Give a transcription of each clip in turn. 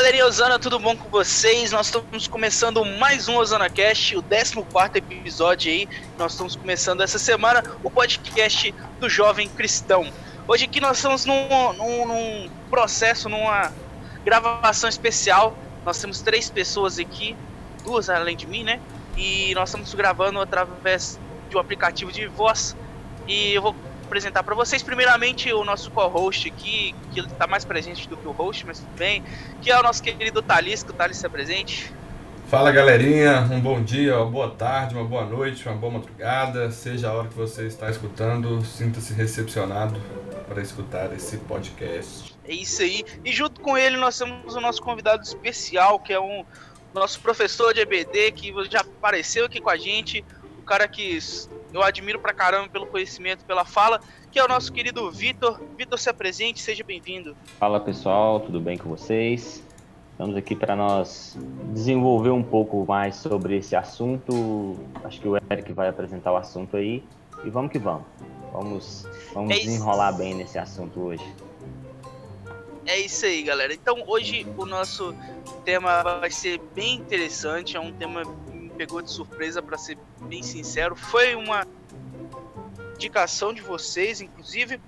galerinha Osana, tudo bom com vocês? Nós estamos começando mais um Osana Cast, o 14 episódio aí. Nós estamos começando essa semana o podcast do Jovem Cristão. Hoje aqui nós estamos num, num, num processo, numa gravação especial. Nós temos três pessoas aqui, duas além de mim, né? E nós estamos gravando através de um aplicativo de voz. E eu vou apresentar para vocês. Primeiramente o nosso co-host aqui, que está mais presente do que o host, mas tudo bem, que é o nosso querido Thales, que o Thales está presente. Fala galerinha, um bom dia, uma boa tarde, uma boa noite, uma boa madrugada, seja a hora que você está escutando, sinta-se recepcionado para escutar esse podcast. É isso aí, e junto com ele nós temos o nosso convidado especial, que é um nosso professor de EBD, que já apareceu aqui com a gente, cara que eu admiro pra caramba pelo conhecimento, pela fala, que é o nosso querido Vitor. Vitor, se apresente, seja bem-vindo. Fala pessoal, tudo bem com vocês? Estamos aqui para nós desenvolver um pouco mais sobre esse assunto. Acho que o Eric vai apresentar o assunto aí. E vamos que vamos. Vamos, vamos é desenrolar bem nesse assunto hoje. É isso aí, galera. Então, hoje o nosso tema vai ser bem interessante. É um tema pegou de surpresa, para ser bem sincero. Foi uma indicação de vocês, inclusive.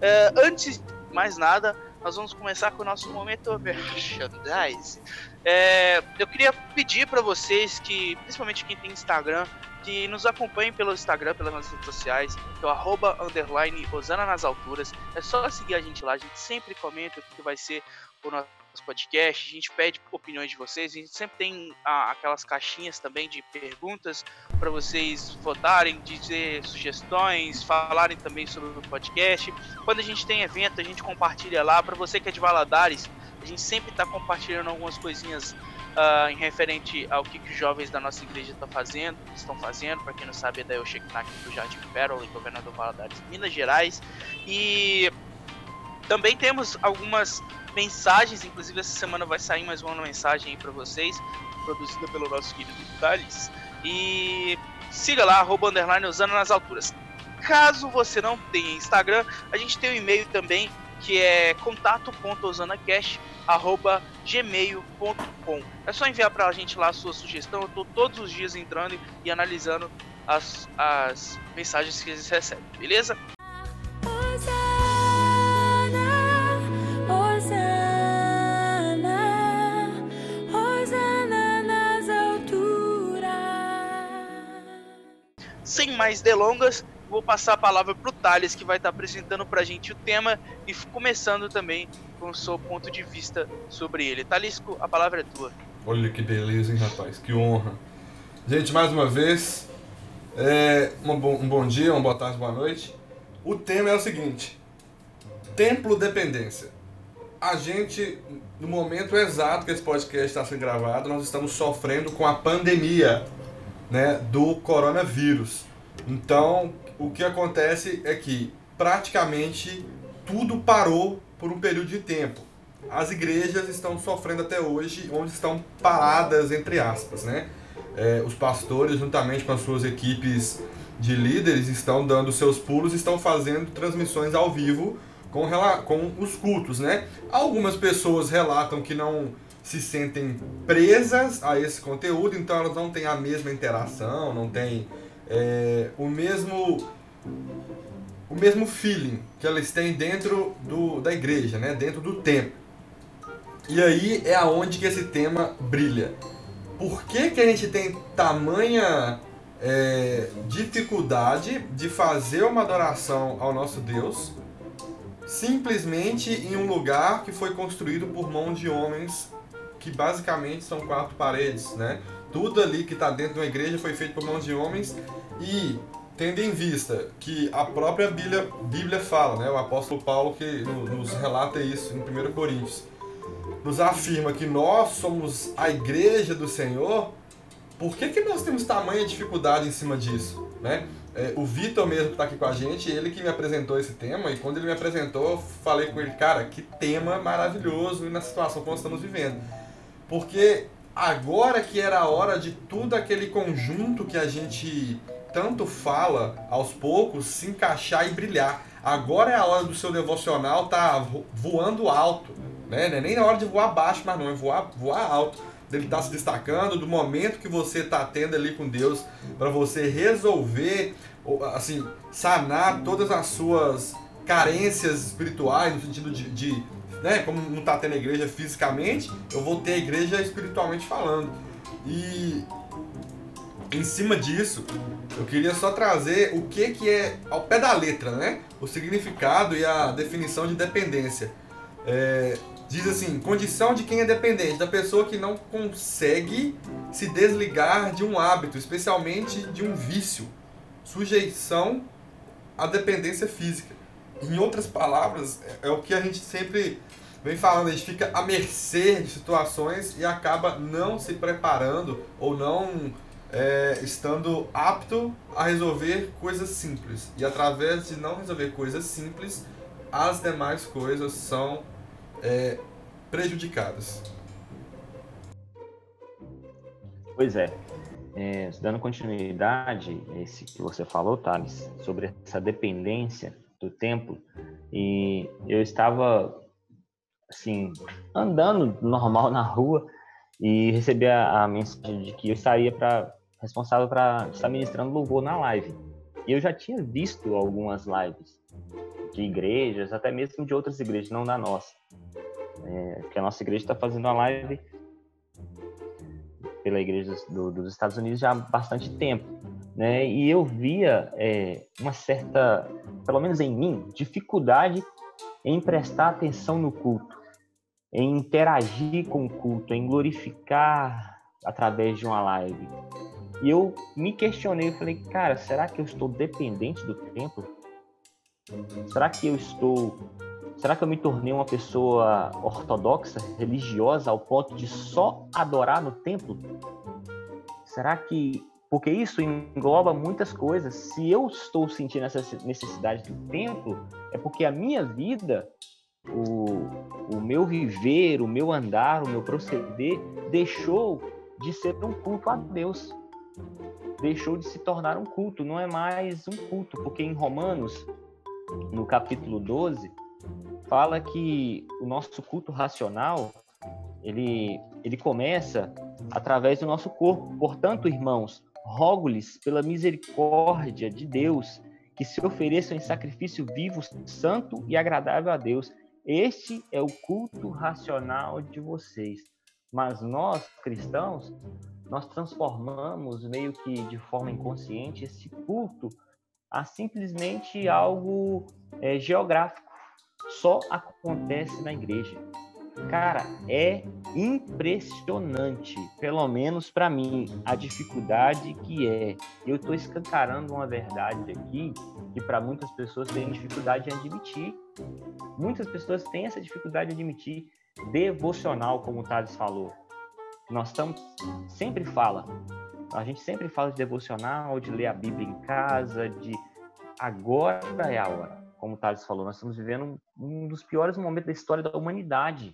É, antes de mais nada, nós vamos começar com o nosso momento merchandise. É, eu queria pedir para vocês que, principalmente quem tem Instagram, que nos acompanhem pelo Instagram, pelas nossas redes sociais, que é o underline, Osana nas alturas. É só seguir a gente lá, a gente sempre comenta o que vai ser o nosso podcast, a gente pede opiniões de vocês, a gente sempre tem ah, aquelas caixinhas também de perguntas para vocês votarem, dizer sugestões, falarem também sobre o podcast. Quando a gente tem evento, a gente compartilha lá. Para você que é de Valadares, a gente sempre está compartilhando algumas coisinhas uh, em referente ao que, que, os jovens da nossa igreja estão fazendo, estão fazendo. Para quem não sabe, é da Eusheknak do Jardim Pérola, em Governador Valadares, Minas Gerais. E também temos algumas mensagens, inclusive essa semana vai sair mais uma mensagem aí para vocês, produzida pelo nosso querido Thales. E siga lá, arroba underline usando nas alturas. Caso você não tenha Instagram, a gente tem um e-mail também que é contato.osanacast@gmail.com. É só enviar para a gente lá a sua sugestão. Eu estou todos os dias entrando e analisando as, as mensagens que eles recebem, beleza? Sem mais delongas, vou passar a palavra para o Thales, que vai estar apresentando para a gente o tema e começando também com o seu ponto de vista sobre ele. Thales, a palavra é tua. Olha que beleza, hein, rapaz? Que honra. Gente, mais uma vez, é, um, bom, um bom dia, uma boa tarde, boa noite. O tema é o seguinte: templo dependência. A gente, no momento exato que esse podcast está sendo gravado, nós estamos sofrendo com a pandemia né, do coronavírus. Então, o que acontece é que praticamente tudo parou por um período de tempo. As igrejas estão sofrendo até hoje, onde estão paradas, entre aspas, né? É, os pastores, juntamente com as suas equipes de líderes, estão dando seus pulos, estão fazendo transmissões ao vivo com, com os cultos, né? Algumas pessoas relatam que não se sentem presas a esse conteúdo, então elas não têm a mesma interação, não têm é, o mesmo o mesmo feeling que elas têm dentro do, da igreja, né? dentro do templo. E aí é aonde que esse tema brilha. Por que, que a gente tem tamanha é, dificuldade de fazer uma adoração ao nosso Deus simplesmente em um lugar que foi construído por mão de homens que basicamente são quatro paredes, né? Tudo ali que está dentro de uma igreja foi feito por mãos de homens e tendo em vista que a própria Bíblia, Bíblia fala, né? O apóstolo Paulo que nos relata isso em 1 Coríntios, nos afirma que nós somos a igreja do Senhor. Por que, que nós temos tamanha dificuldade em cima disso, né? É, o Vitor mesmo que está aqui com a gente, ele que me apresentou esse tema, e quando ele me apresentou, eu falei com ele, cara, que tema maravilhoso na situação que nós estamos vivendo. Porque agora que era a hora de tudo aquele conjunto que a gente tanto fala aos poucos se encaixar e brilhar. Agora é a hora do seu devocional tá voando alto, né? Não é nem a hora de voar baixo, mas não, é voar, voar alto. Ele está se destacando do momento que você está tendo ali com Deus para você resolver, assim, sanar todas as suas carências espirituais, no sentido de, de né, como não está tendo igreja fisicamente, eu vou ter a igreja espiritualmente falando. E em cima disso, eu queria só trazer o que, que é, ao pé da letra, né? O significado e a definição de dependência. É, diz assim: condição de quem é dependente, da pessoa que não consegue se desligar de um hábito, especialmente de um vício. Sujeição à dependência física. Em outras palavras, é, é o que a gente sempre vem falando, a gente fica à mercê de situações e acaba não se preparando ou não é, estando apto a resolver coisas simples. E através de não resolver coisas simples, as demais coisas são é, prejudicadas. Pois é. é. Dando continuidade, esse que você falou, Thales, sobre essa dependência do tempo, e eu estava assim, andando normal na rua e recebi a, a mensagem de que eu estaria para responsável para estar ministrando louvor na live. E eu já tinha visto algumas lives de igrejas, até mesmo de outras igrejas, não da nossa. É, que a nossa igreja está fazendo uma live pela igreja do, dos Estados Unidos já há bastante tempo. Né? E eu via é, uma certa, pelo menos em mim, dificuldade em prestar atenção no culto, em interagir com o culto, em glorificar através de uma live. E eu me questionei, eu falei, cara, será que eu estou dependente do templo? Será que eu estou. Será que eu me tornei uma pessoa ortodoxa, religiosa, ao ponto de só adorar no templo? Será que. Porque isso engloba muitas coisas. Se eu estou sentindo essa necessidade do templo, é porque a minha vida, o, o meu viver, o meu andar, o meu proceder, deixou de ser um culto a Deus deixou de se tornar um culto, não é mais um culto, porque em Romanos, no capítulo 12, fala que o nosso culto racional, ele, ele começa através do nosso corpo. Portanto, irmãos, rogo-lhes pela misericórdia de Deus que se ofereçam em sacrifício vivo, santo e agradável a Deus. Este é o culto racional de vocês. Mas nós, cristãos, nós transformamos meio que de forma inconsciente esse culto a simplesmente algo é, geográfico. Só acontece na igreja. Cara, é impressionante, pelo menos para mim, a dificuldade que é. Eu estou escancarando uma verdade aqui que para muitas pessoas têm dificuldade de admitir. Muitas pessoas têm essa dificuldade de admitir. Devocional, como o Thales falou nós estamos sempre fala, a gente sempre fala de devocional, de ler a Bíblia em casa, de agora é a hora. Como o Thales falou, nós estamos vivendo um dos piores momentos da história da humanidade.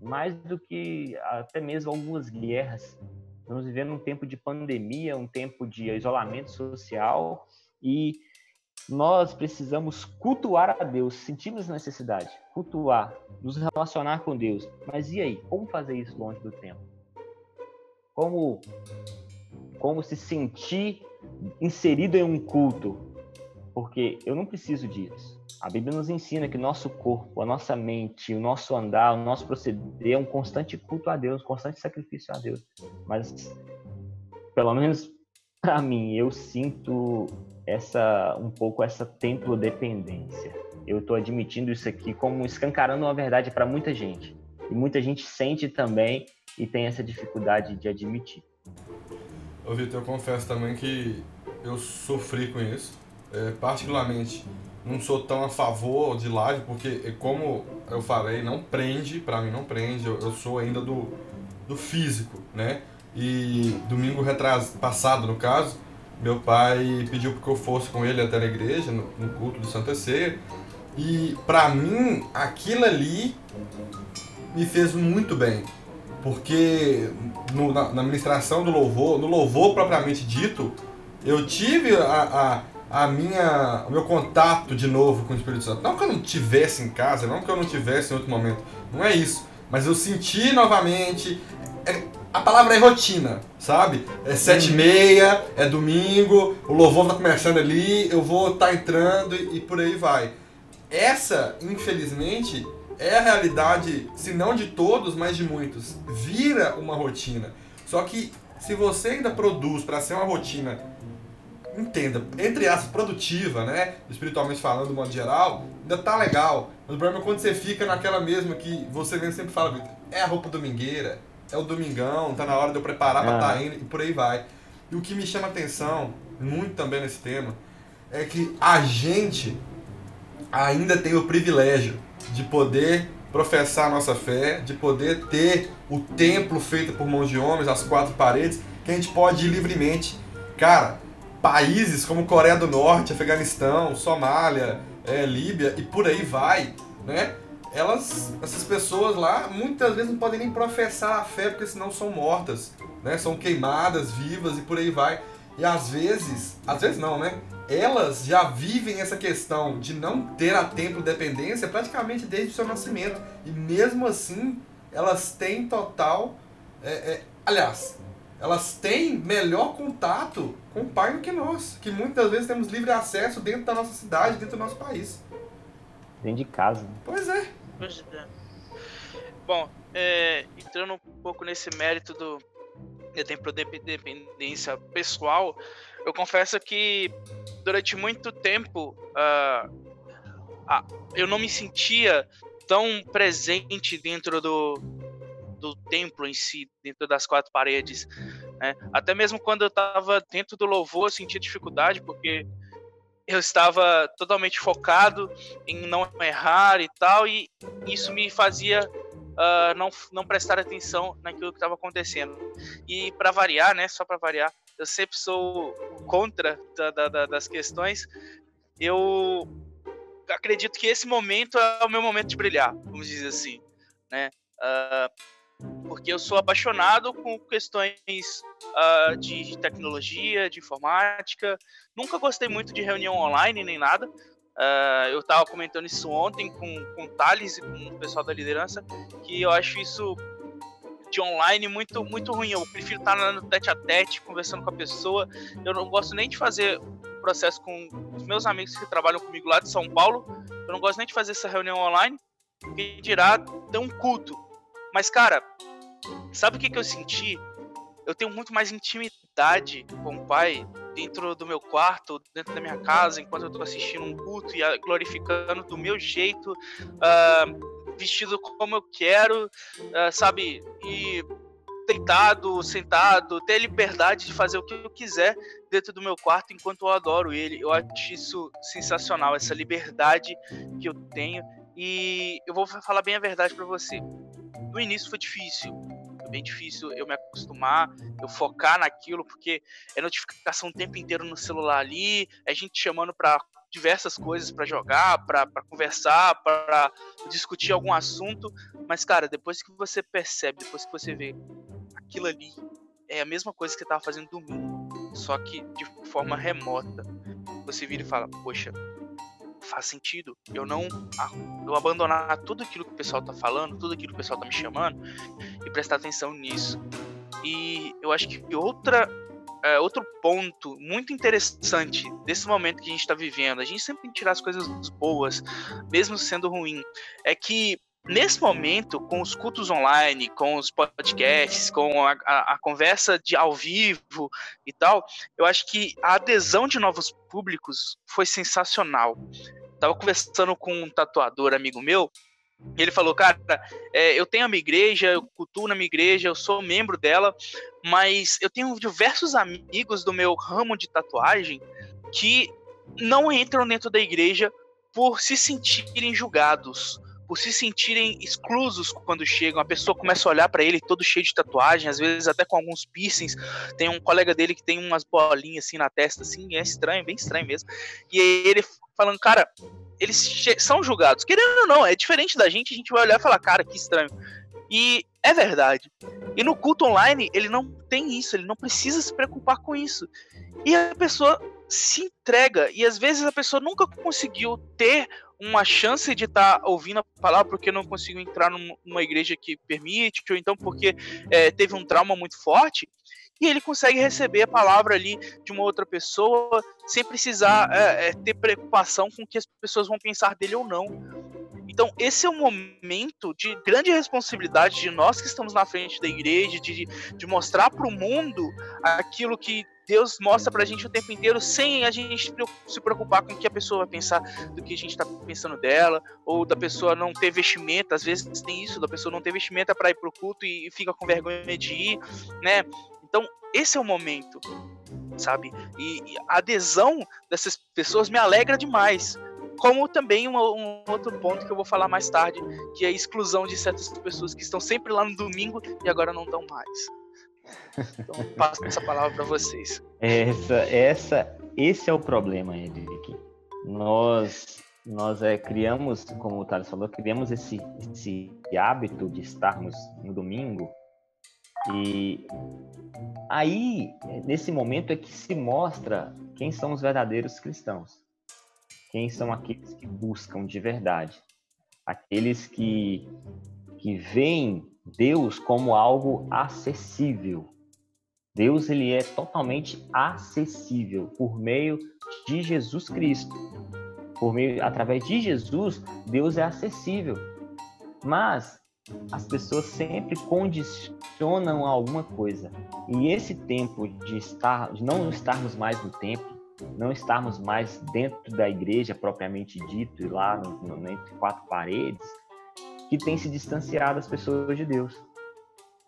Mais do que até mesmo algumas guerras. Estamos vivendo um tempo de pandemia, um tempo de isolamento social e nós precisamos cultuar a Deus, sentimos necessidade, cultuar, nos relacionar com Deus. Mas e aí, como fazer isso longe do tempo? como como se sentir inserido em um culto, porque eu não preciso disso. A Bíblia nos ensina que nosso corpo, a nossa mente, o nosso andar, o nosso proceder é um constante culto a Deus, um constante sacrifício a Deus. Mas, pelo menos para mim, eu sinto essa um pouco essa templo dependência. Eu estou admitindo isso aqui como escancarando uma verdade para muita gente. E muita gente sente também e tem essa dificuldade de admitir. Ô Vitor, eu confesso também que eu sofri com isso. É, particularmente, não sou tão a favor de live, porque, como eu falei, não prende, para mim não prende, eu, eu, sou ainda do, do físico, né? E domingo retras, passado, no caso, meu pai pediu que eu fosse com ele até na igreja, no, no culto de Santa Ceia, e para mim, aquilo ali me fez muito bem porque no, na, na ministração do louvor, no louvor propriamente dito, eu tive a, a, a minha, o meu contato de novo com o Espírito Santo. Não que eu não tivesse em casa, não que eu não tivesse em outro momento. Não é isso. Mas eu senti novamente. É, a palavra é rotina, sabe? É sete e meia, é domingo, o louvor tá começando ali, eu vou estar tá entrando e, e por aí vai. Essa, infelizmente, é a realidade, se não de todos, mas de muitos. Vira uma rotina. Só que se você ainda produz para ser uma rotina, entenda, entre aspas, produtiva, né? Espiritualmente falando, de modo geral, ainda tá legal. Mas o problema é quando você fica naquela mesma que você mesmo sempre fala, é a roupa domingueira, é o domingão, tá na hora de eu preparar para estar tá indo e por aí vai. E o que me chama atenção, muito também nesse tema, é que a gente ainda tem o privilégio de poder professar a nossa fé, de poder ter o templo feito por mãos de homens, as quatro paredes, que a gente pode ir livremente. Cara, países como Coreia do Norte, Afeganistão, Somália, é, Líbia e por aí vai, né? Elas, essas pessoas lá, muitas vezes não podem nem professar a fé porque senão são mortas, né? São queimadas, vivas e por aí vai. E às vezes, às vezes não, né? Elas já vivem essa questão de não ter a templo dependência praticamente desde o seu nascimento. E mesmo assim, elas têm total. É, é, aliás, elas têm melhor contato com o pai do que nós, que muitas vezes temos livre acesso dentro da nossa cidade, dentro do nosso país. Dentro de casa. Pois é. Pois é. Bom, é, entrando um pouco nesse mérito do, eu tenho dependência pessoal, eu confesso que durante muito tempo uh, eu não me sentia tão presente dentro do, do templo em si, dentro das quatro paredes. Né? Até mesmo quando eu estava dentro do louvor, eu sentia dificuldade, porque eu estava totalmente focado em não errar e tal, e isso me fazia uh, não, não prestar atenção naquilo que estava acontecendo. E para variar, né, só para variar, eu sempre sou contra da, da, das questões. Eu acredito que esse momento é o meu momento de brilhar, vamos dizer assim, né? Uh, porque eu sou apaixonado com questões uh, de tecnologia, de informática. Nunca gostei muito de reunião online nem nada, Uh, eu estava comentando isso ontem com, com o Thales e com o pessoal da liderança, que eu acho isso de online muito, muito ruim. Eu prefiro estar no tete a tete, conversando com a pessoa. Eu não gosto nem de fazer processo com os meus amigos que trabalham comigo lá de São Paulo. Eu não gosto nem de fazer essa reunião online, que dirá ter culto. Mas, cara, sabe o que, que eu senti? Eu tenho muito mais intimidade com o pai dentro do meu quarto, dentro da minha casa, enquanto eu estou assistindo um culto e glorificando do meu jeito, uh, vestido como eu quero, uh, sabe? E deitado, sentado, ter liberdade de fazer o que eu quiser dentro do meu quarto enquanto eu adoro ele. Eu acho isso sensacional, essa liberdade que eu tenho. E eu vou falar bem a verdade para você. No início foi difícil, bem difícil eu me acostumar, eu focar naquilo, porque é notificação o tempo inteiro no celular ali, é gente chamando para diversas coisas para jogar, para conversar, para discutir algum assunto. Mas, cara, depois que você percebe, depois que você vê aquilo ali, é a mesma coisa que você tava fazendo domingo, só que de forma remota. Você vira e fala, poxa, faz sentido eu não eu abandonar tudo aquilo que o pessoal tá falando, tudo aquilo que o pessoal tá me chamando e prestar atenção nisso. E eu acho que outra é, outro ponto muito interessante desse momento que a gente está vivendo, a gente sempre tem que tirar as coisas boas, mesmo sendo ruim, é que nesse momento, com os cultos online, com os podcasts, com a, a, a, conversa de ao vivo e tal, eu acho que a adesão de novos públicos foi sensacional. Tava conversando com um tatuador amigo meu, ele falou, cara, é, eu tenho a minha igreja, eu cultuo na minha igreja, eu sou membro dela, mas eu tenho diversos amigos do meu ramo de tatuagem que não entram dentro da igreja por se sentirem julgados, por se sentirem exclusos quando chegam. A pessoa começa a olhar para ele todo cheio de tatuagem, às vezes até com alguns piercings. Tem um colega dele que tem umas bolinhas assim na testa, assim, é estranho, bem estranho mesmo. E ele falando, cara, eles são julgados. Querendo ou não, é diferente da gente, a gente vai olhar e falar, cara, que estranho. E É verdade. E no culto online, ele não tem isso, ele não precisa se preocupar com isso. E a pessoa se entrega, e às vezes a pessoa nunca conseguiu ter uma chance de estar tá ouvindo a palavra porque não conseguiu entrar numa igreja que permite, ou então porque é, teve um trauma muito forte, e ele consegue receber a palavra ali de uma outra pessoa sem precisar é, é, ter preocupação com o que as pessoas vão pensar dele ou não. Então, esse é um momento de grande responsabilidade de nós que estamos na frente da igreja, de, de mostrar para o mundo aquilo que Deus mostra pra gente o tempo inteiro sem a gente se preocupar com o que a pessoa vai pensar do que a gente tá pensando dela, ou da pessoa não ter vestimenta, às vezes tem isso, da pessoa não ter vestimenta para ir pro culto e fica com vergonha de ir, né? Então, esse é o momento, sabe? E, e a adesão dessas pessoas me alegra demais. Como também um, um, outro ponto que eu vou falar mais tarde, que é a exclusão de certas pessoas que estão sempre lá no domingo e agora não estão mais. Então, passo essa palavra para vocês. Essa, essa, esse é o problema, Henrique. Nós, nós é, criamos, como o Thales falou, criamos esse, esse hábito de estarmos no domingo e aí, nesse momento é que se mostra quem são os verdadeiros cristãos. Quem são aqueles que buscam de verdade. Aqueles que, que veem Deus como algo acessível. Deus ele é totalmente acessível por meio de Jesus Cristo. Por meio através de Jesus, Deus é acessível. Mas as pessoas sempre condicionam alguma coisa. E esse tempo de estar, de não estarmos mais no templo, não estarmos mais dentro da igreja propriamente dito e lá no, no, entre quatro paredes, que tem se distanciado as pessoas de Deus.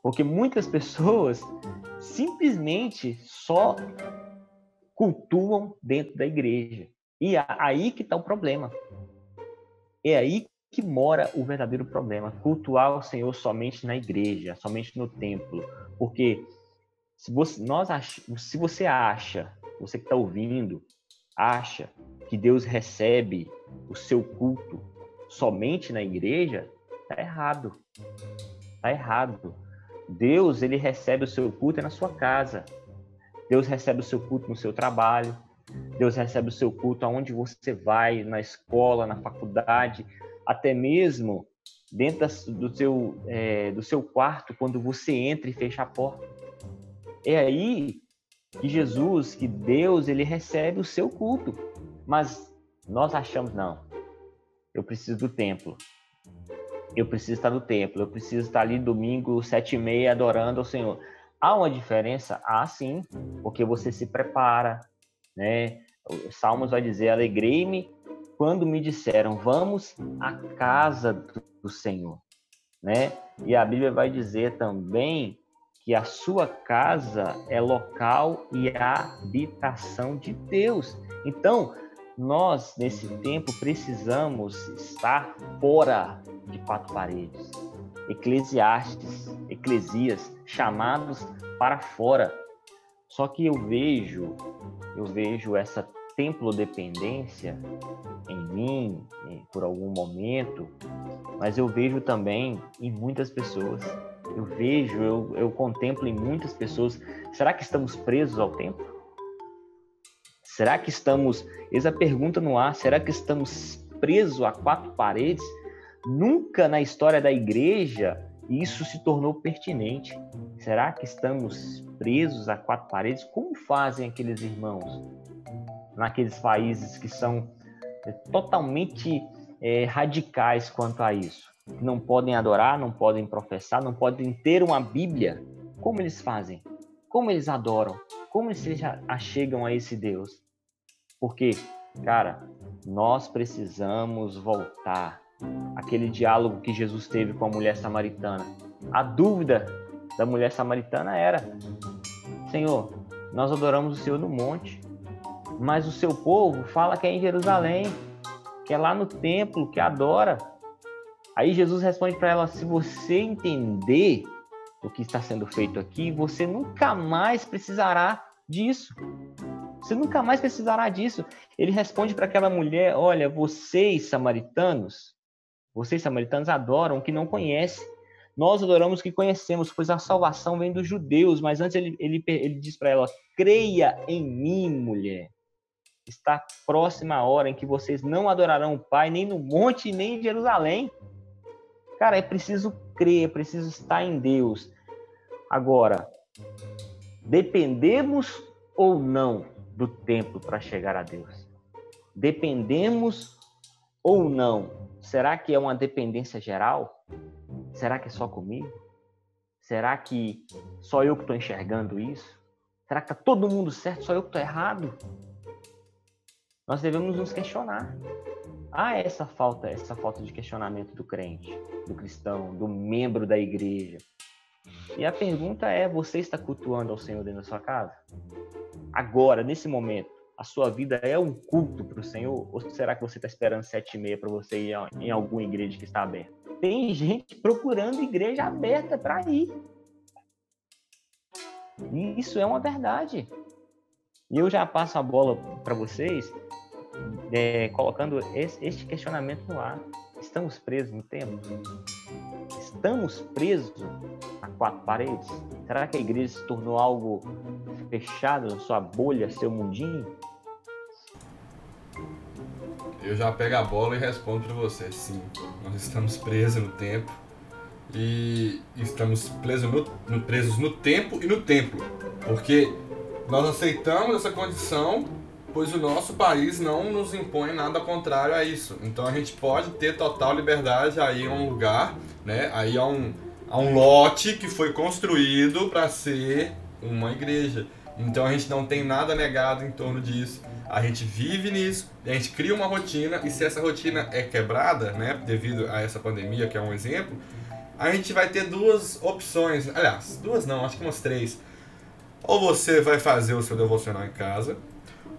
Porque muitas pessoas simplesmente só cultuam dentro da igreja. E é aí que está o problema. É aí que mora o verdadeiro problema. Cultuar o Senhor somente na igreja, somente no templo. Porque se você, nós ach, se você acha, você que está ouvindo, acha que Deus recebe o seu culto somente na igreja, está errado. Está errado. Deus, ele recebe o seu culto na sua casa. Deus recebe o seu culto no seu trabalho. Deus recebe o seu culto aonde você vai, na escola, na faculdade, até mesmo dentro do seu, é, do seu quarto, quando você entra e fecha a porta. É aí que Jesus, que Deus, ele recebe o seu culto. Mas nós achamos, não, eu preciso do templo. Eu preciso estar no templo, eu preciso estar ali domingo, sete e meia, adorando ao Senhor. Há uma diferença? Há sim, porque você se prepara, né? O Salmos vai dizer, alegrei-me quando me disseram, vamos à casa do Senhor, né? E a Bíblia vai dizer também que a sua casa é local e habitação de Deus. Então, nós, nesse tempo, precisamos estar fora de quatro paredes. Eclesiastes, Eclesias, chamados para fora. Só que eu vejo, eu vejo essa templo dependência em mim por algum momento, mas eu vejo também em muitas pessoas. Eu vejo, eu, eu contemplo em muitas pessoas. Será que estamos presos ao tempo? Será que estamos, eis a pergunta no ar, será que estamos presos a quatro paredes? Nunca na história da igreja isso se tornou pertinente. Será que estamos presos a quatro paredes? Como fazem aqueles irmãos? Naqueles países que são é, totalmente é, radicais quanto a isso. Não podem adorar, não podem professar, não podem ter uma Bíblia. Como eles fazem? Como eles adoram? Como eles se achegam a esse Deus? Porque, cara, nós precisamos voltar aquele diálogo que Jesus teve com a mulher samaritana. A dúvida da mulher samaritana era: Senhor, nós adoramos o Senhor no monte, mas o seu povo fala que é em Jerusalém, que é lá no templo, que adora. Aí Jesus responde para ela: se você entender o que está sendo feito aqui, você nunca mais precisará disso. Você nunca mais precisará disso. Ele responde para aquela mulher: Olha, vocês samaritanos, vocês samaritanos adoram o que não conhecem. Nós adoramos o que conhecemos, pois a salvação vem dos judeus. Mas antes ele, ele, ele diz para ela: creia em mim, mulher. Está próxima a hora em que vocês não adorarão o Pai, nem no monte, nem em Jerusalém. Cara, é preciso crer, é preciso estar em Deus. Agora, dependemos ou não do templo para chegar a Deus? Dependemos ou não? Será que é uma dependência geral? Será que é só comigo? Será que só eu que estou enxergando isso? Será que está todo mundo certo, só eu que estou errado? Nós devemos nos questionar. Há essa falta, essa falta de questionamento do crente, do cristão, do membro da igreja. E a pergunta é: você está cultuando ao Senhor dentro da sua casa? Agora, nesse momento, a sua vida é um culto para o Senhor? Ou será que você está esperando sete e meia para você ir em alguma igreja que está aberta? Tem gente procurando igreja aberta para ir. E isso é uma verdade. E eu já passo a bola para vocês, é, colocando esse, este questionamento no ar. Estamos presos no tempo? Estamos presos a quatro paredes? Será que a igreja se tornou algo fechado na sua bolha, seu mundinho? Eu já pego a bola e respondo para você. Sim, nós estamos presos no tempo e estamos presos no, presos no tempo e no templo, porque nós aceitamos essa condição, pois o nosso país não nos impõe nada contrário a isso. Então a gente pode ter total liberdade aí a um lugar, né? Aí a um, a um lote que foi construído para ser uma igreja. Então a gente não tem nada negado em torno disso a gente vive nisso, a gente cria uma rotina e se essa rotina é quebrada, né, devido a essa pandemia, que é um exemplo, a gente vai ter duas opções, aliás, duas não, acho que umas três. Ou você vai fazer o seu devocional em casa,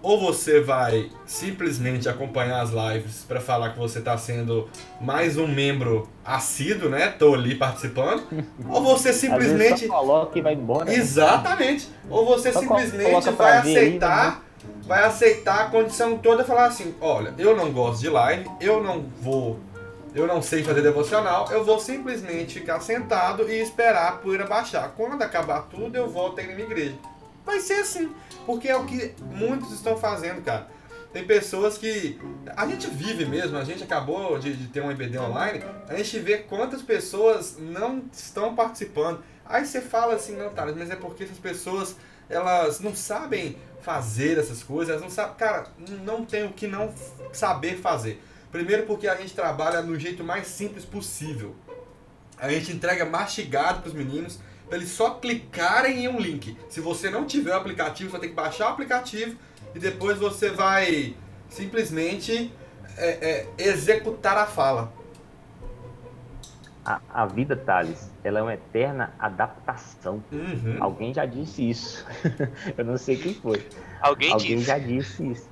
ou você vai simplesmente acompanhar as lives para falar que você está sendo mais um membro assíduo, né? Tô ali participando. Ou você simplesmente coloca e vai embora. Né? Exatamente. Ou você só simplesmente vai aceitar aí, vai aceitar a condição toda e falar assim: olha, eu não gosto de live, eu não vou, eu não sei fazer devocional, eu vou simplesmente ficar sentado e esperar a poeira baixar. Quando acabar tudo, eu volto aí na igreja. Vai ser assim, porque é o que muitos estão fazendo, cara. Tem pessoas que. A gente vive mesmo, a gente acabou de, de ter um EBD online, a gente vê quantas pessoas não estão participando. Aí você fala assim, não, Thales, mas é porque essas pessoas elas não sabem fazer essas coisas, elas não sabem, cara, não tem o que não saber fazer. Primeiro porque a gente trabalha no jeito mais simples possível. A gente entrega mastigado para os meninos, para eles só clicarem em um link. Se você não tiver o aplicativo, você vai ter que baixar o aplicativo e depois você vai simplesmente é, é, executar a fala. A, a, vida, Thales, ela é uma eterna adaptação. Uhum. Alguém já disse isso. Eu não sei quem foi. Alguém, Alguém disse. já disse isso.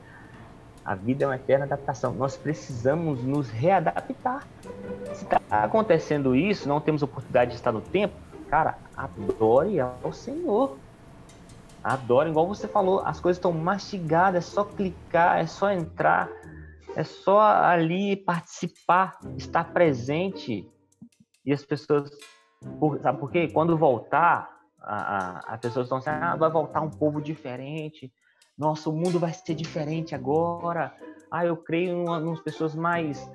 A vida é uma eterna adaptação. Nós precisamos nos readaptar. Se está acontecendo isso, não temos oportunidade de estar no tempo, cara, adore ao Senhor. Adore, igual você falou, as coisas estão mastigadas, é só clicar, é só entrar, é só ali participar, estar presente e as pessoas, sabe por quê? Quando voltar, as pessoas estão dizendo, ah, vai voltar um povo diferente, nossa, o mundo vai ser diferente agora, ah, eu creio em, pessoas mais,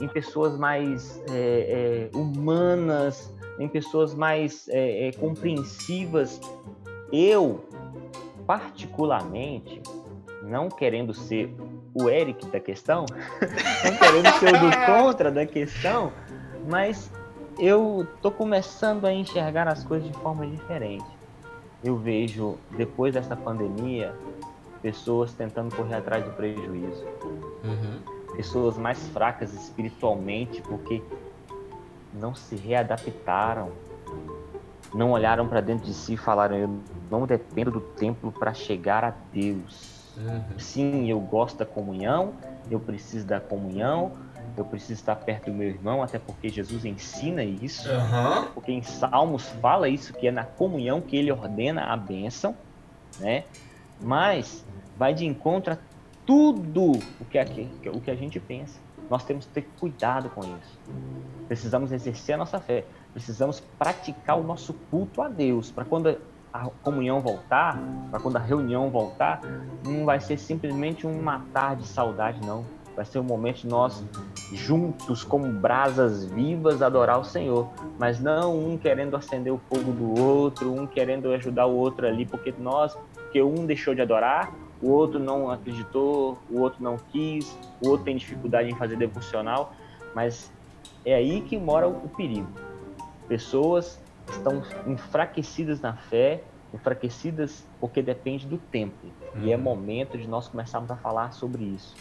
em pessoas mais é, é, humanas, em pessoas mais é, é compreensivas. Eu, particularmente, não querendo ser o Eric da questão, não querendo ser o do contra da questão, mas eu tô começando a enxergar as coisas de forma diferente. Eu vejo, depois dessa pandemia, pessoas tentando correr atrás do prejuízo. Uhum. Pessoas mais fracas espiritualmente porque não se readaptaram. Não olharam para dentro de si e falaram: Eu não dependo do templo para chegar a Deus. Uhum. Sim, eu gosto da comunhão, eu preciso da comunhão, eu preciso estar perto do meu irmão, até porque Jesus ensina isso. Uhum. Porque em Salmos fala isso, que é na comunhão que ele ordena a bênção, né? Mas vai de encontro a tudo o que a, o que a gente pensa. nós temos que ter cuidado com isso. Precisamos exercer a nossa fé, precisamos praticar o nosso culto a Deus, para quando a comunhão voltar, para quando a reunião voltar, não vai ser simplesmente um matar de saudade, não. Vai ser um momento de nós juntos, como brasas vivas, adorar o Senhor. Mas não um querendo acender o fogo do outro, um querendo ajudar o outro ali, porque nós, porque um deixou de adorar, o outro não acreditou, o outro não quis, o outro tem dificuldade em fazer devocional. Mas é aí que mora o perigo. Pessoas estão enfraquecidas na fé, enfraquecidas porque depende do tempo. E é uhum. momento de nós começarmos a falar sobre isso.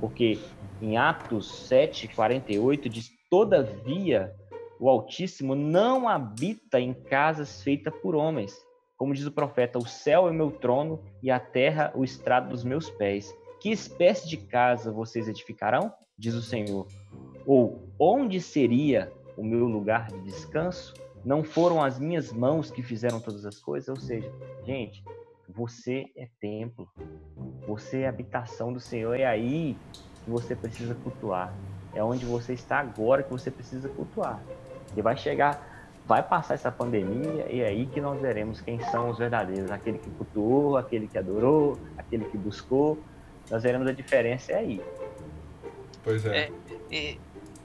Porque em Atos 7, 48 diz: Todavia o Altíssimo não habita em casas feitas por homens. Como diz o profeta: O céu é meu trono e a terra o estrado dos meus pés. Que espécie de casa vocês edificarão? Diz o Senhor. Ou onde seria o meu lugar de descanso? Não foram as minhas mãos que fizeram todas as coisas? Ou seja, gente, você é templo. Você é habitação do Senhor. É aí que você precisa cultuar. É onde você está agora que você precisa cultuar. E vai chegar, vai passar essa pandemia e é aí que nós veremos quem são os verdadeiros. Aquele que cultuou, aquele que adorou, aquele que buscou. Nós veremos a diferença é aí. Pois é. é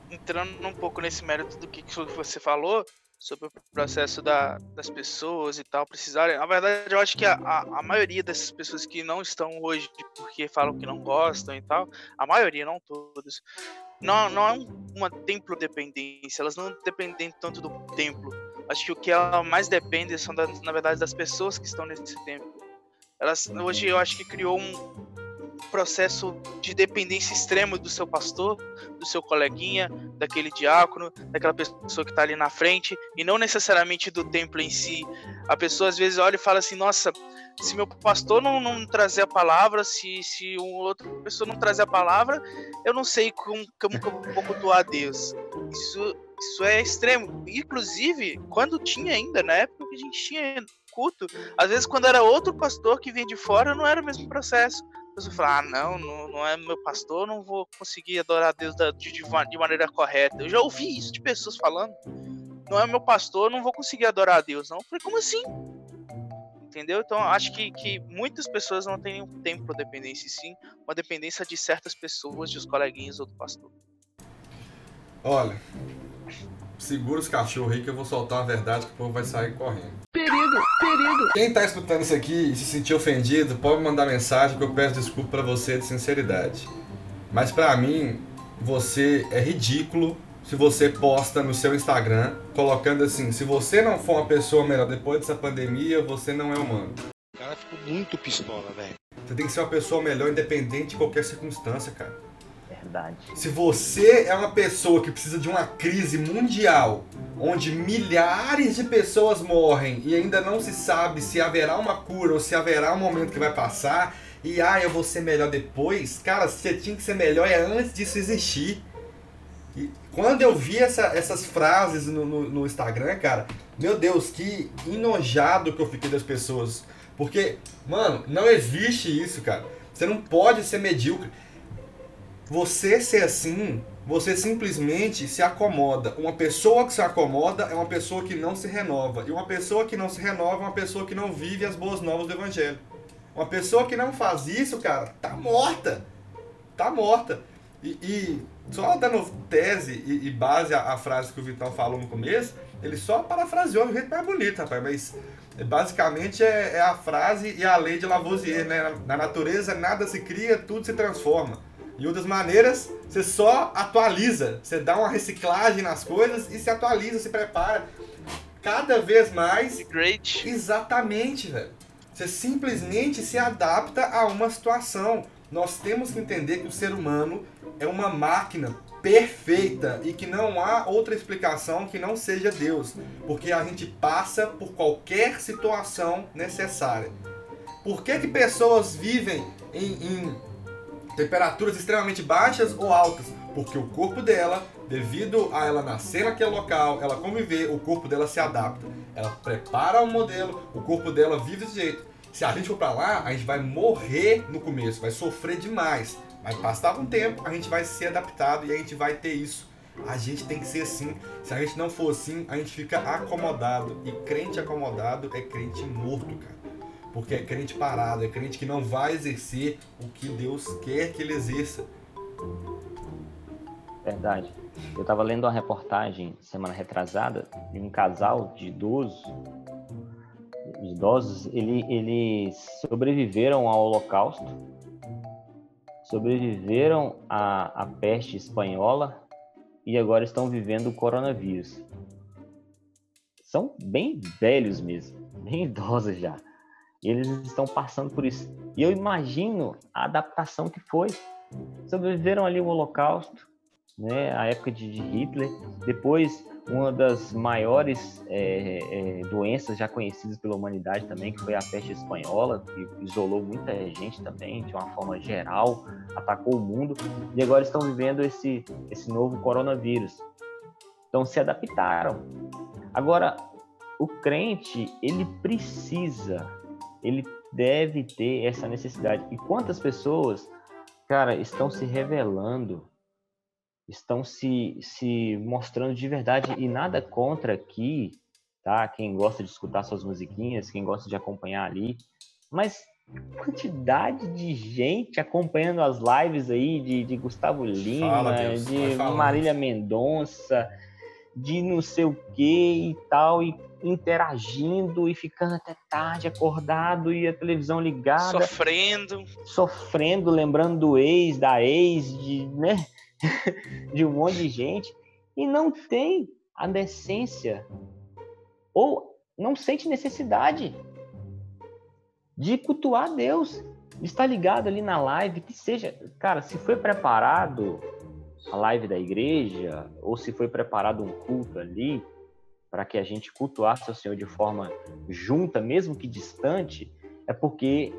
entrando um pouco nesse mérito do que você falou, sobre o processo da, das pessoas e tal precisarem. Na verdade, eu acho que a, a, a, maioria dessas pessoas que não estão hoje porque falam que não gostam e tal, a maioria, não todas, não, não é uma templo dependência, elas não dependem tanto do templo. Acho que o que ela mais depende são, das, na verdade, das pessoas que estão nesse templo. Elas, hoje eu acho que criou um, processo de dependência extrema do seu pastor, do seu coleguinha, daquele diácono, daquela pessoa que está ali na frente, e não necessariamente do templo em si. A pessoa às vezes olha e fala assim: nossa, se meu pastor não, não trazer a palavra, se, se um outra pessoa não trazer a palavra, eu não sei como, como, como vou cultuar a Deus. Isso, isso é extremo. Inclusive, quando tinha ainda, na época que a gente tinha culto, às vezes quando era outro pastor que vinha de fora, não era o mesmo processo pessoa fala, ah, não, não, não, é meu pastor, não vou conseguir adorar a Deus da, de, de, maneira correta. Eu já ouvi isso de pessoas falando, não é meu pastor, não vou conseguir adorar a Deus, não. Eu falei, como assim? Entendeu? Então, acho que, que muitas pessoas não têm um tempo para dependência, sim, uma dependência de certas pessoas, de os coleguinhas ou do pastor. Olha, segura os cachorros aí que eu vou soltar a verdade que o povo vai sair correndo. Perigo, perigo. Quem tá escutando isso aqui e se sentir ofendido, pode mandar mensagem que eu peço desculpa para você de sinceridade. Mas para mim, você é ridículo se você posta no seu Instagram colocando assim: se você não for uma pessoa melhor depois dessa pandemia, você não é humano. O cara ficou muito pistola, velho. Você tem que ser uma pessoa melhor independente de qualquer circunstância, cara. Se você é uma pessoa que precisa de uma crise mundial, onde milhares de pessoas morrem e ainda não se sabe se haverá uma cura ou se haverá um momento que vai passar, e ah, eu vou ser melhor depois, cara, você tinha que ser melhor é antes disso existir. E quando eu vi essa, essas frases no, no, no Instagram, cara, meu Deus, que enojado que eu fiquei das pessoas. Porque, mano, não existe isso, cara. Você não pode ser medíocre. Você ser assim, você simplesmente se acomoda. Uma pessoa que se acomoda é uma pessoa que não se renova. E uma pessoa que não se renova é uma pessoa que não vive as boas novas do evangelho. Uma pessoa que não faz isso, cara, tá morta. Tá morta. E, e só dando tese e, e base à, à, frase que o Vitão falou no começo, ele só parafraseou um jeito mais bonito, rapaz. Mas basicamente é, é a frase e a lei de Lavoisier, né? Na natureza nada se cria, tudo se transforma. Em outras maneiras, você só atualiza, você dá uma reciclagem nas coisas e se atualiza, se prepara cada vez mais. Great. Exatamente, velho. Você simplesmente se adapta a uma situação. Nós temos que entender que o ser humano é uma máquina perfeita e que não há outra explicação que não seja Deus, porque a gente passa por qualquer situação necessária. Por que, que pessoas vivem em, em temperaturas extremamente baixas ou altas, porque o corpo dela, devido a ela nascer naquele local, ela conviver, o corpo dela se adapta. Ela prepara o modelo, o corpo dela vive desse jeito. Se a gente for para lá, a gente vai morrer no começo, vai sofrer demais. Vai passar um tempo, a gente vai ser adaptado e a gente vai ter isso. A gente tem que ser assim. Se a gente não for assim, a gente fica acomodado. E crente acomodado é crente morto, cara. Porque é crente parado, é crente que não vai exercer o que Deus quer que ele exerça. Verdade. Eu estava lendo uma reportagem semana retrasada de um casal de idosos. Os idosos, ele, eles sobreviveram ao Holocausto, sobreviveram à, à peste espanhola e agora estão vivendo o coronavírus. São bem velhos mesmo, bem idosos já. E eles estão passando por isso. E eu imagino a adaptação que foi. Sobreviveram ali o Holocausto, né, a época de, Hitler. Depois, uma das maiores é, é, doenças já conhecidas pela humanidade também, que foi a peste espanhola, que isolou muita gente também, de uma forma geral, atacou o mundo. E agora estão vivendo esse, esse novo coronavírus. Então, se adaptaram. Agora, o crente, ele precisa ele deve ter essa necessidade. E quantas pessoas, cara, estão se revelando, estão se, se mostrando de verdade e nada contra aqui, tá? Quem gosta de escutar suas musiquinhas, quem gosta de acompanhar ali, mas quantidade de gente acompanhando as lives aí de, de Gustavo Lima, Fala, de Marília Mendonça, de não sei o que e tal, e interagindo e ficando até tarde acordado e a televisão ligada. Sofrendo. Sofrendo, lembrando do ex, da ex, de, né? de um monte de gente. E não tem a decência ou não sente necessidade de cultuar Deus, de estar ligado ali na live, que seja, cara, se foi preparado a live da igreja ou se foi preparado um culto ali, para que a gente cultuasse o Senhor de forma junta, mesmo que distante, é porque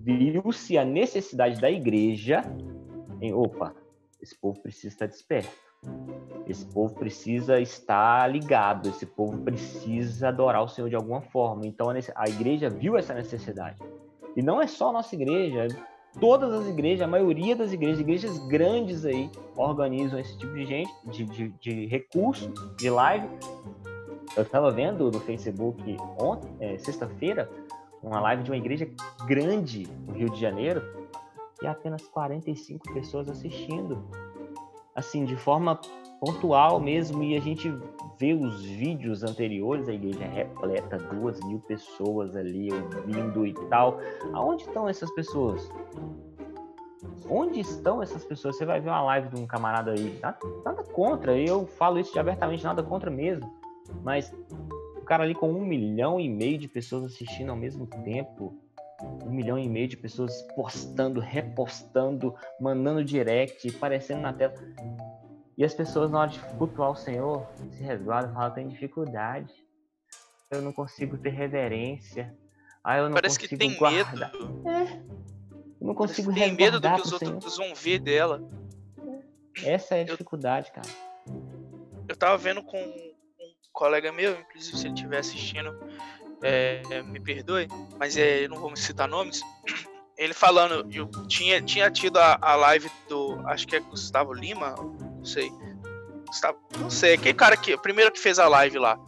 viu-se a necessidade da igreja em, opa, esse povo precisa estar desperto. Esse povo precisa estar ligado, esse povo precisa adorar o Senhor de alguma forma. Então a igreja viu essa necessidade. E não é só a nossa igreja, todas as igrejas, a maioria das igrejas, igrejas grandes aí, organizam esse tipo de gente, de, de, de recurso, de live, eu estava vendo no Facebook ontem, é, sexta-feira, uma live de uma igreja grande no Rio de Janeiro e apenas 45 pessoas assistindo. Assim, de forma pontual mesmo, e a gente vê os vídeos anteriores, a igreja repleta, duas mil pessoas ali ouvindo e tal. Aonde estão essas pessoas? Onde estão essas pessoas? Você vai ver uma live de um camarada aí, nada, nada contra, eu falo isso abertamente, nada contra mesmo mas o cara ali com um milhão e meio de pessoas assistindo ao mesmo tempo, um milhão e meio de pessoas postando, repostando, mandando direct, aparecendo na tela. E as pessoas, na hora de cultuar o Senhor, se resguardam e falam: tem dificuldade. Eu não consigo ter reverência. Ah, eu não Parece consigo que tem guardar. medo. É. Eu não consigo tem medo do que os Senhor. outros vão ver dela. Essa é a dificuldade, cara. Eu tava vendo com colega meu, inclusive se ele estiver assistindo, é, me perdoe, mas é, eu não vou me citar nomes. Ele falando, eu tinha, tinha tido a, a live do, acho que é Gustavo Lima, não sei. Gustavo, não sei, aquele cara que, o primeiro que fez a live lá.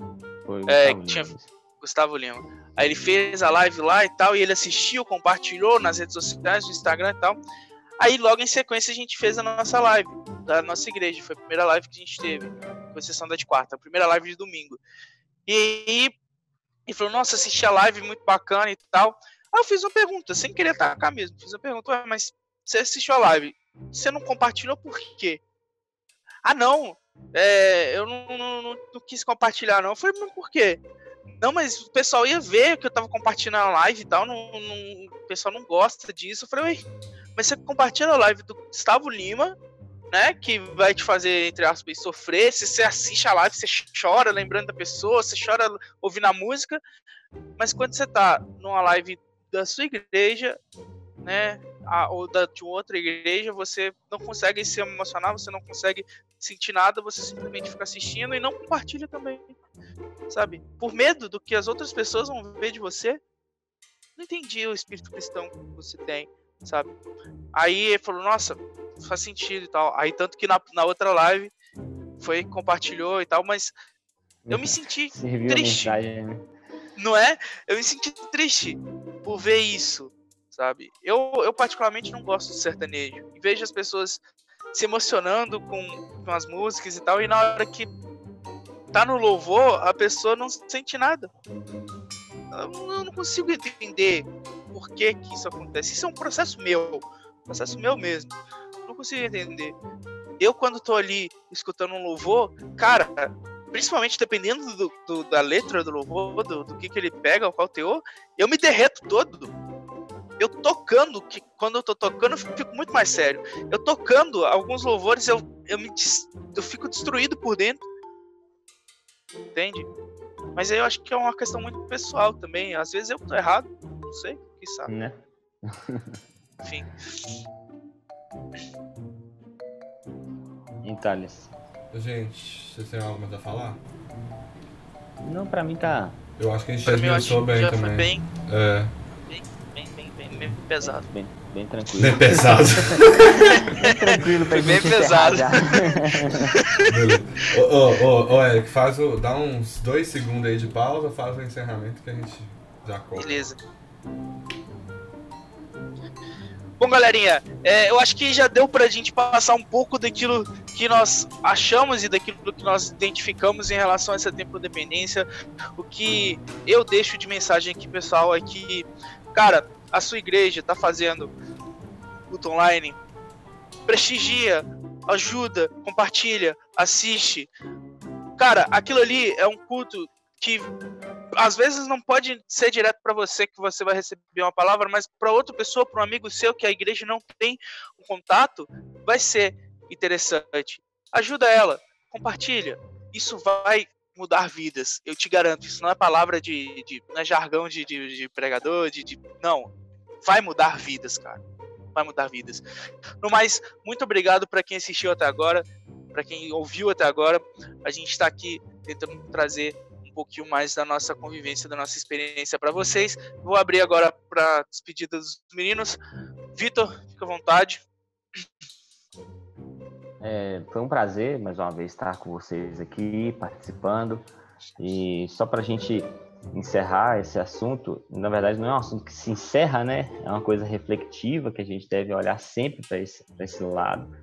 Foi É, Gustavo tinha- Lima. Gustavo Lima. Aí ele fez a live lá e tal, e ele assistiu, compartilhou nas redes sociais, no Instagram e tal. Aí logo em sequência a gente fez a nossa live da nossa igreja. Foi a primeira live que a gente teve, com exceção da de quarta, a primeira live de domingo. E ele falou, nossa, assisti a live, muito bacana e tal. Aí eu fiz uma pergunta, sem querer atacar mesmo. Fiz uma pergunta, mas você assistiu a live, você não compartilhou por quê? Ah, não, é, eu não, não- não- não quis compartilhar, não. Eu falei, mas por quê? Não, mas o pessoal ia ver que eu tava compartilhando a live e tal, não, o pessoal não gosta disso. Eu falei, mas você compartilha a live do Gustavo Lima, né, que vai te fazer, entre aspas, sofrer. Se você assiste a live, você chora lembrando da pessoa, você chora ouvindo a música, mas quando você tá numa live da sua igreja, né, a- ou da, de outra igreja, você não consegue se emocionar, você não consegue sentir nada, você simplesmente fica assistindo e não compartilha também, sabe? Por medo do que as outras pessoas vão ver de você. Não entendi o espírito cristão que você tem. Sabe? Aí ele falou, nossa, faz sentido e tal. Aí tanto que na, na outra live foi, compartilhou e tal, mas eu me senti Serviu triste. mensagem, né? não é? Eu me senti triste por ver isso, sabe? Eu, eu particularmente não gosto de sertanejo. E vejo as pessoas se emocionando com, com as músicas e tal, e na hora que tá no louvor, a pessoa não sente nada. Eu não consigo entender por que que isso acontece. Isso é um processo meu, processo meu mesmo. Não consigo entender. Eu, quando tô ali escutando um louvor, cara, principalmente dependendo do, do- da letra do louvor, do, do que, que ele pega, qual teor, eu me derreto todo. Eu tocando, que quando eu tô tocando, eu fico muito mais sério. Eu tocando alguns louvores, eu, eu, me, eu fico destruído por dentro. Entende? Mas aí eu acho que é uma questão muito pessoal também. Às vezes eu tô errado, não sei, quem sabe. né? Enfim. Em Thales. Gente, vocês têm algo mais a falar? Não, pra mim tá. Eu acho que a gente já Pra esmiuçou que bem já também. foi bem, É, bem, bem, bem, bem pesado. Bem, bem tranquilo. bem pesado. Bem tranquilo pra Foi bem pesado. já. Ô, ô, ô, ô, Eric, faz o, dá uns dois segundos aí de pausa, faz o encerramento que a gente já corta. Beleza. Bom, galerinha, é, eu acho que já deu pra gente passar um pouco daquilo que nós achamos e daquilo que nós identificamos em relação a essa tempo-dependência. O que eu deixo de mensagem aqui, pessoal, é que, cara, a sua igreja tá fazendo culto online, prestigia, ajuda, compartilha, assiste. Cara, aquilo ali é um culto que às vezes não pode ser direto para você que você vai receber uma palavra, mas para outra pessoa, para um amigo seu que a igreja não tem um contato, vai ser interessante. Ajuda ela, compartilha. Isso vai mudar vidas. Eu te garanto. Isso não é palavra de, de não é jargão de, de, de pregador, de, de não. Vai mudar vidas, cara. Vai mudar vidas. No mais, muito obrigado para quem assistiu até agora, para quem ouviu até agora. A gente está aqui tentando trazer pouquinho mais da nossa convivência, da nossa experiência para vocês. Vou abrir agora para despedida dos meninos. Vitor, fica à vontade. É, foi um prazer, mais uma vez, estar com vocês aqui, participando. E só para a gente encerrar esse assunto, na verdade não é um assunto que se encerra, né? É uma coisa reflexiva que a gente deve olhar sempre para esse, esse lado.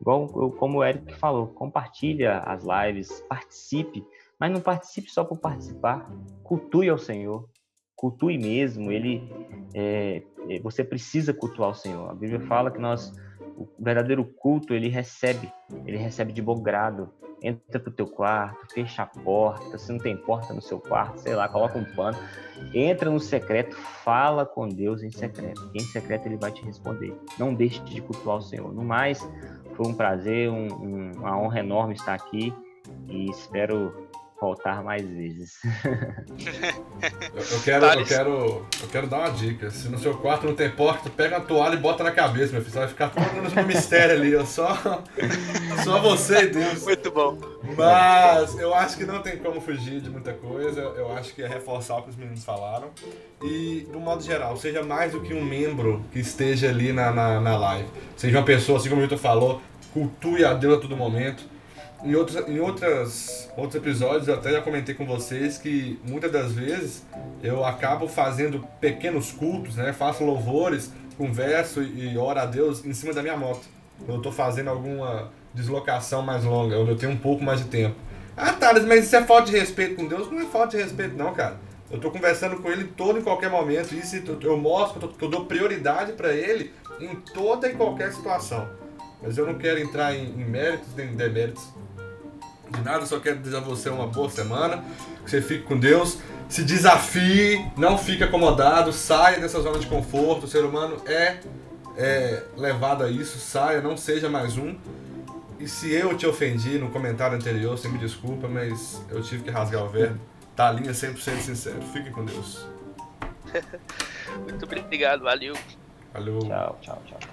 Igual como o Eric falou, compartilha as lives, participe, mas não participe só por participar. Cultue ao Senhor, cultue mesmo. Ele, é, é, você precisa cultuar o Senhor. A Bíblia fala que nós o verdadeiro culto ele recebe, ele recebe de bom grado. Entra pro teu quarto, fecha a porta, se não tem porta no seu quarto, sei lá, coloca um pano, entra no secreto, fala com Deus em secreto. Em secreto ele vai te responder. Não deixe de cultuar o Senhor. No mais, foi um prazer, um- um- uma honra enorme estar aqui e espero voltar mais vezes. Eu, eu quero, eu, quero, eu quero dar uma dica. Se no seu quarto não tem porta, pega uma toalha e bota na cabeça, meu filho. Você vai ficar todo no mistério ali. ó. Só, só você e Deus. Muito bom. Mas eu acho que não tem como fugir de muita coisa. Eu acho que é reforçar o que os meninos falaram. E, do modo geral, seja mais do que um membro que esteja ali na, na, na live. Seja uma pessoa, assim como o Vitor falou, cultue a Deus a todo momento. Em, outros, em outras, outros episódios eu até já comentei com vocês que muitas das vezes eu acabo fazendo pequenos cultos, né? Faço louvores, converso e, oro a Deus em cima da minha moto. Eu estou fazendo alguma deslocação mais longa, onde eu tenho um pouco mais de tempo. Ah, Thales, mas isso é falta de respeito com Deus? Não é falta de respeito, não, cara. Eu tô conversando com ele todo e qualquer momento. Isso eu- mostro que eu, dou prioridade para ele em toda e qualquer situação. Mas eu não quero entrar em, méritos nem em deméritos de nada. Só quero desejar a você uma boa semana. Que você fique com Deus. Se desafie, não fique acomodado, saia dessa zona de conforto. O ser humano é, é levado a isso. Saia, não seja mais um. E se eu te ofendi no comentário anterior, você me desculpa, mas eu tive que rasgar o verbo. Tá a linha 100% sincero. Fique com Deus. Muito obrigado, valeu. Valeu. Tchau, tchau, tchau.